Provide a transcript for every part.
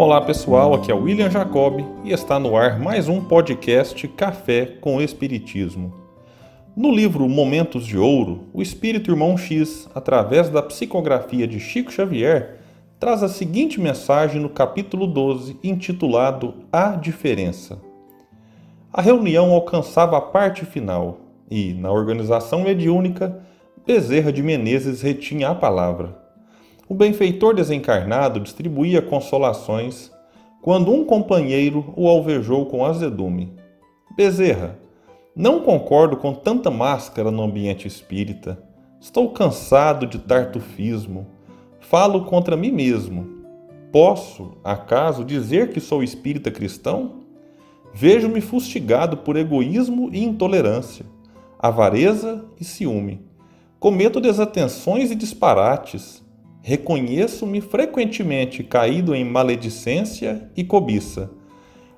Olá pessoal, aqui é o William Jacob e está no ar mais um podcast Café com Espiritismo. No livro Momentos de Ouro, o Espírito Irmão X, através da psicografia de Chico Xavier, traz a seguinte mensagem no capítulo 12, intitulado A Diferença. A reunião alcançava a parte final e, na organização mediúnica, Bezerra de Menezes retinha a palavra. O benfeitor desencarnado distribuía consolações quando um companheiro o alvejou com azedume. Bezerra, não concordo com tanta máscara no ambiente espírita. Estou cansado de tartufismo. Falo contra mim mesmo. Posso, acaso, dizer que sou espírita cristão? Vejo-me fustigado por egoísmo e intolerância, avareza e ciúme. Cometo desatenções e disparates Reconheço-me frequentemente caído em maledicência e cobiça.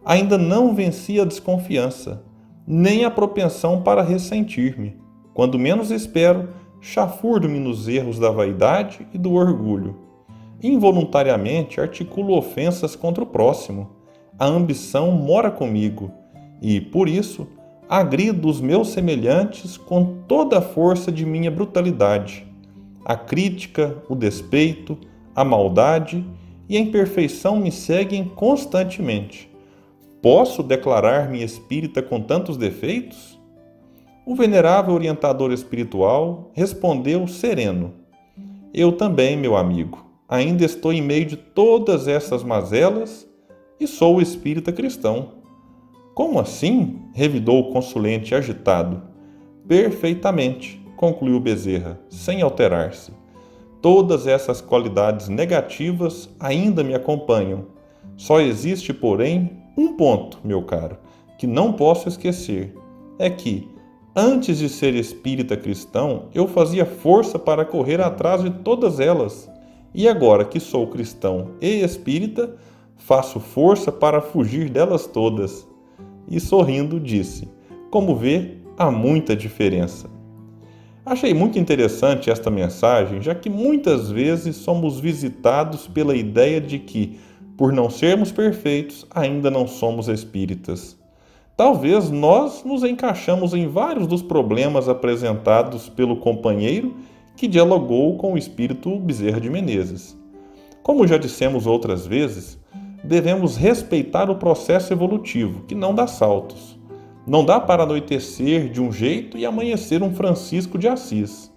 Ainda não venci a desconfiança, nem a propensão para ressentir-me. Quando menos espero, chafurdo-me nos erros da vaidade e do orgulho. Involuntariamente articulo ofensas contra o próximo. A ambição mora comigo e, por isso, agrido os meus semelhantes com toda a força de minha brutalidade a crítica, o despeito, a maldade e a imperfeição me seguem constantemente. Posso declarar-me espírita com tantos defeitos? O venerável orientador espiritual respondeu sereno: Eu também, meu amigo, ainda estou em meio de todas essas mazelas e sou espírita cristão. Como assim? revidou o consulente agitado. Perfeitamente concluiu Bezerra, sem alterar-se. Todas essas qualidades negativas ainda me acompanham. Só existe, porém, um ponto, meu caro, que não posso esquecer: é que, antes de ser espírita cristão, eu fazia força para correr atrás de todas elas. E agora que sou cristão e espírita, faço força para fugir delas todas. E sorrindo disse: Como vê, há muita diferença. Achei muito interessante esta mensagem, já que muitas vezes somos visitados pela ideia de que, por não sermos perfeitos, ainda não somos espíritas. Talvez nós nos encaixamos em vários dos problemas apresentados pelo companheiro que dialogou com o espírito Bezerra de Menezes. Como já dissemos outras vezes, devemos respeitar o processo evolutivo, que não dá saltos. Não dá para anoitecer de um jeito e amanhecer um Francisco de Assis.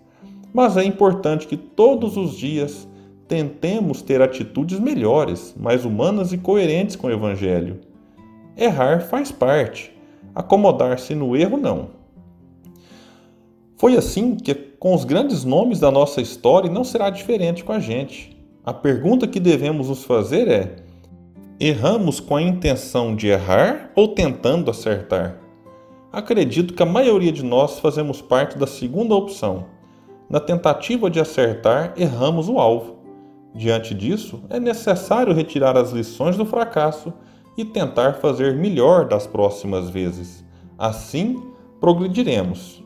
Mas é importante que todos os dias tentemos ter atitudes melhores, mais humanas e coerentes com o Evangelho. Errar faz parte, acomodar-se no erro não. Foi assim que, com os grandes nomes da nossa história, não será diferente com a gente. A pergunta que devemos nos fazer é: erramos com a intenção de errar ou tentando acertar? Acredito que a maioria de nós fazemos parte da segunda opção. Na tentativa de acertar, erramos o alvo. Diante disso, é necessário retirar as lições do fracasso e tentar fazer melhor das próximas vezes. Assim, progrediremos.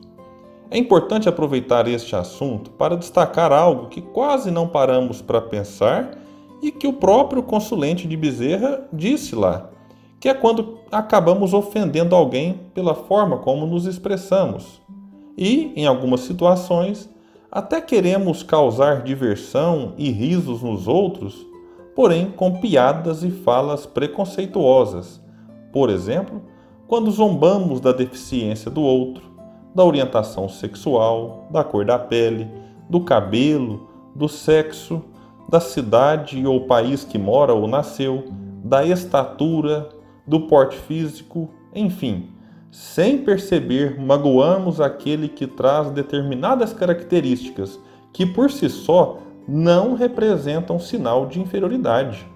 É importante aproveitar este assunto para destacar algo que quase não paramos para pensar e que o próprio consulente de Bezerra disse lá que é quando acabamos ofendendo alguém pela forma como nos expressamos. E, em algumas situações, até queremos causar diversão e risos nos outros, porém com piadas e falas preconceituosas. Por exemplo, quando zombamos da deficiência do outro, da orientação sexual, da cor da pele, do cabelo, do sexo, da cidade ou país que mora ou nasceu, da estatura, do porte físico, enfim, sem perceber, magoamos aquele que traz determinadas características que por si só não representam sinal de inferioridade.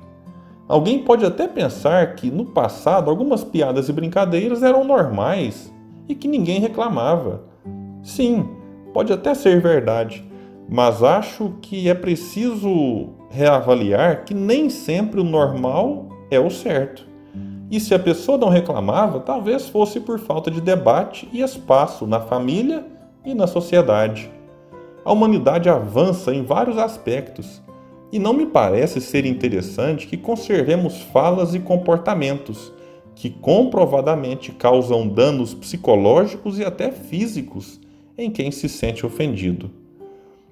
Alguém pode até pensar que no passado algumas piadas e brincadeiras eram normais e que ninguém reclamava. Sim, pode até ser verdade, mas acho que é preciso reavaliar que nem sempre o normal é o certo. E se a pessoa não reclamava, talvez fosse por falta de debate e espaço na família e na sociedade. A humanidade avança em vários aspectos E não me parece ser interessante que conservemos falas e comportamentos que comprovadamente causam danos psicológicos e até físicos em quem se sente ofendido.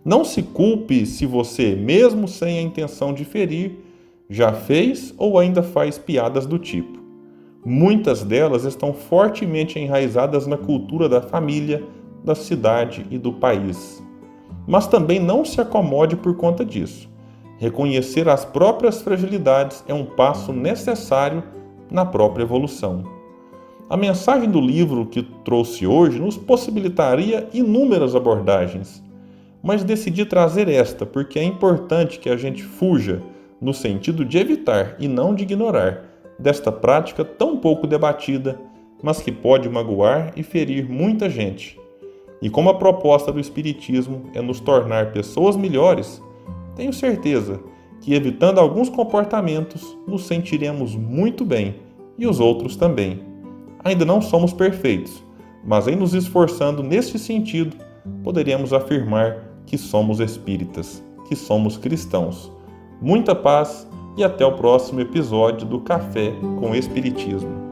Não se culpe se você, mesmo sem a intenção de ferir, já fez ou ainda faz piadas do tipo. Muitas delas estão fortemente enraizadas na cultura da família, da cidade e do país. Mas também não se acomode por conta disso. Reconhecer as próprias fragilidades é um passo necessário na própria evolução. A mensagem do livro que trouxe hoje nos possibilitaria inúmeras abordagens, mas decidi trazer esta porque é importante que a gente fuja no sentido de evitar e não de ignorar desta prática tão pouco debatida, mas que pode magoar e ferir muita gente. E como a proposta do Espiritismo é nos tornar pessoas melhores, tenho certeza que, evitando alguns comportamentos, nos sentiremos muito bem e os outros também. Ainda não somos perfeitos, mas em nos esforçando neste sentido, poderemos afirmar que somos espíritas, que somos cristãos. Muita paz e até o próximo episódio do Café com Espiritismo.